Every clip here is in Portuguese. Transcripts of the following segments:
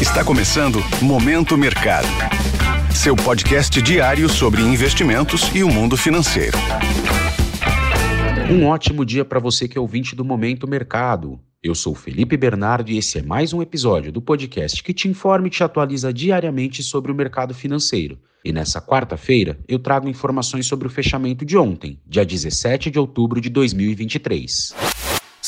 Está começando Momento Mercado. Seu podcast diário sobre investimentos e o mundo financeiro. Um ótimo dia para você que é ouvinte do Momento Mercado. Eu sou Felipe Bernardo e esse é mais um episódio do podcast que te informa e te atualiza diariamente sobre o mercado financeiro. E nessa quarta-feira eu trago informações sobre o fechamento de ontem, dia 17 de outubro de 2023.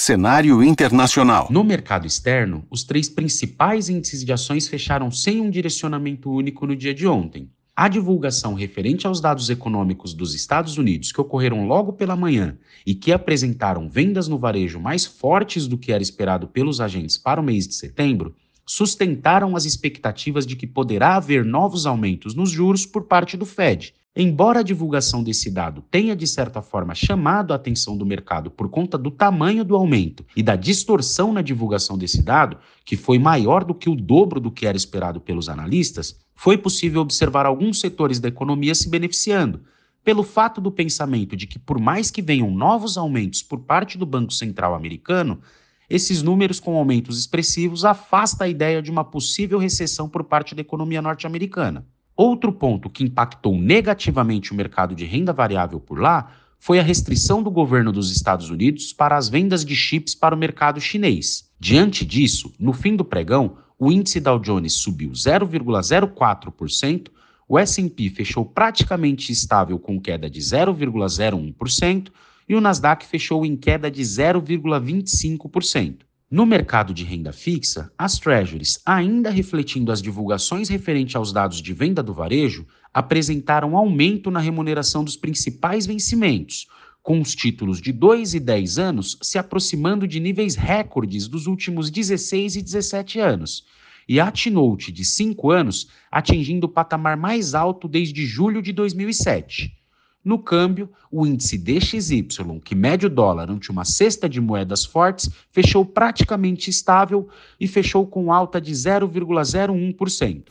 Cenário internacional. No mercado externo, os três principais índices de ações fecharam sem um direcionamento único no dia de ontem. A divulgação referente aos dados econômicos dos Estados Unidos, que ocorreram logo pela manhã e que apresentaram vendas no varejo mais fortes do que era esperado pelos agentes para o mês de setembro, sustentaram as expectativas de que poderá haver novos aumentos nos juros por parte do Fed, Embora a divulgação desse dado tenha, de certa forma, chamado a atenção do mercado por conta do tamanho do aumento e da distorção na divulgação desse dado, que foi maior do que o dobro do que era esperado pelos analistas, foi possível observar alguns setores da economia se beneficiando, pelo fato do pensamento de que, por mais que venham novos aumentos por parte do Banco Central americano, esses números com aumentos expressivos afasta a ideia de uma possível recessão por parte da economia norte-americana. Outro ponto que impactou negativamente o mercado de renda variável por lá foi a restrição do governo dos Estados Unidos para as vendas de chips para o mercado chinês. Diante disso, no fim do pregão, o índice Dow Jones subiu 0,04%, o S&P fechou praticamente estável com queda de 0,01% e o Nasdaq fechou em queda de 0,25%. No mercado de renda fixa, as treasuries, ainda refletindo as divulgações referentes aos dados de venda do varejo, apresentaram aumento na remuneração dos principais vencimentos, com os títulos de 2 e 10 anos se aproximando de níveis recordes dos últimos 16 e 17 anos, e a T-Note de 5 anos atingindo o patamar mais alto desde julho de 2007. No câmbio, o índice DXY, que mede o dólar ante uma cesta de moedas fortes, fechou praticamente estável e fechou com alta de 0,01%.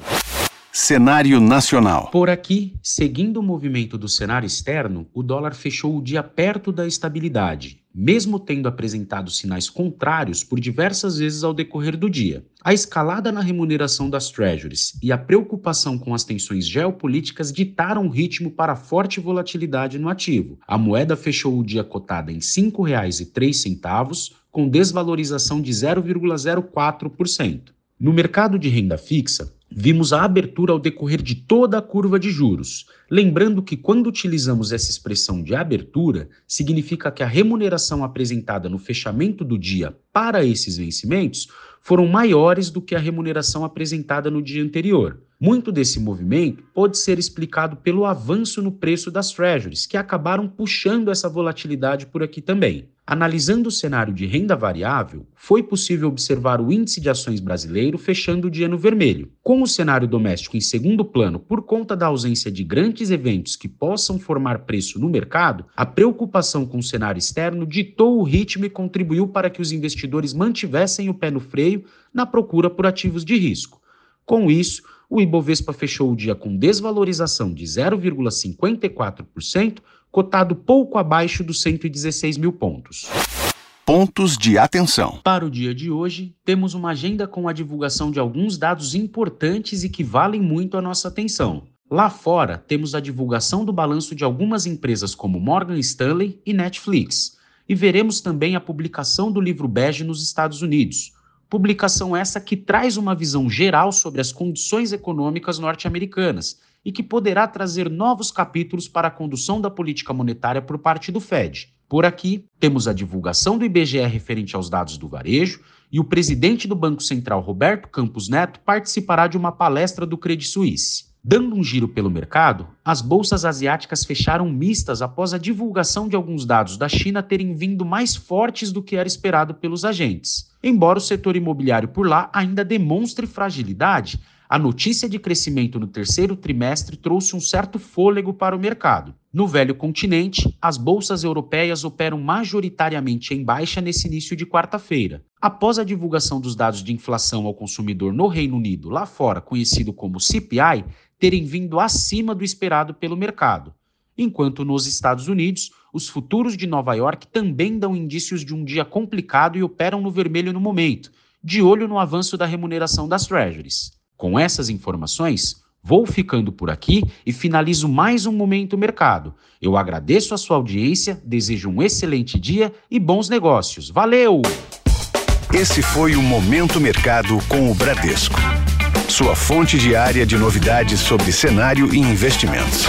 Cenário nacional. Por aqui, seguindo o movimento do cenário externo, o dólar fechou o dia perto da estabilidade, mesmo tendo apresentado sinais contrários por diversas vezes ao decorrer do dia. A escalada na remuneração das treasuries e a preocupação com as tensões geopolíticas ditaram o ritmo para forte volatilidade no ativo. A moeda fechou o dia cotada em R$ 5,03, com desvalorização de 0,04%. No mercado de renda fixa, vimos a abertura ao decorrer de toda a curva de juros. Lembrando que, quando utilizamos essa expressão de abertura, significa que a remuneração apresentada no fechamento do dia para esses vencimentos foram maiores do que a remuneração apresentada no dia anterior. Muito desse movimento pode ser explicado pelo avanço no preço das treasuries, que acabaram puxando essa volatilidade por aqui também. Analisando o cenário de renda variável, foi possível observar o índice de ações brasileiro fechando o dia no vermelho. Com o cenário doméstico em segundo plano por conta da ausência de grandes eventos que possam formar preço no mercado, a preocupação com o cenário externo ditou o ritmo e contribuiu para que os investidores mantivessem o pé no freio na procura por ativos de risco. Com isso, o Ibovespa fechou o dia com desvalorização de 0,54%, cotado pouco abaixo dos 116 mil pontos. Pontos de atenção. Para o dia de hoje, temos uma agenda com a divulgação de alguns dados importantes e que valem muito a nossa atenção. Lá fora, temos a divulgação do balanço de algumas empresas como Morgan Stanley e Netflix. E veremos também a publicação do livro bege nos Estados Unidos, Publicação essa que traz uma visão geral sobre as condições econômicas norte-americanas e que poderá trazer novos capítulos para a condução da política monetária por parte do Fed. Por aqui, temos a divulgação do IBGE referente aos dados do varejo e o presidente do Banco Central, Roberto Campos Neto, participará de uma palestra do Credit Suisse. Dando um giro pelo mercado, as bolsas asiáticas fecharam mistas após a divulgação de alguns dados da China terem vindo mais fortes do que era esperado pelos agentes. Embora o setor imobiliário por lá ainda demonstre fragilidade, a notícia de crescimento no terceiro trimestre trouxe um certo fôlego para o mercado. No velho continente, as bolsas europeias operam majoritariamente em baixa nesse início de quarta-feira. Após a divulgação dos dados de inflação ao consumidor no Reino Unido, lá fora conhecido como CPI, terem vindo acima do esperado pelo mercado. Enquanto nos Estados Unidos, os futuros de Nova York também dão indícios de um dia complicado e operam no vermelho no momento, de olho no avanço da remuneração das treasuries. Com essas informações, vou ficando por aqui e finalizo mais um Momento Mercado. Eu agradeço a sua audiência, desejo um excelente dia e bons negócios. Valeu! Esse foi o Momento Mercado com o Bradesco. Sua fonte diária de novidades sobre cenário e investimentos.